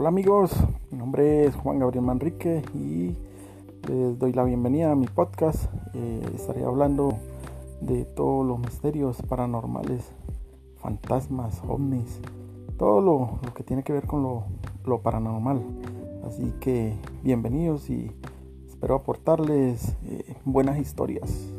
Hola amigos, mi nombre es Juan Gabriel Manrique y les doy la bienvenida a mi podcast. Eh, estaré hablando de todos los misterios paranormales, fantasmas, ovnis, todo lo, que tiene que ver con lo, paranormal. Así que bienvenidos y espero aportarles eh, buenas historias.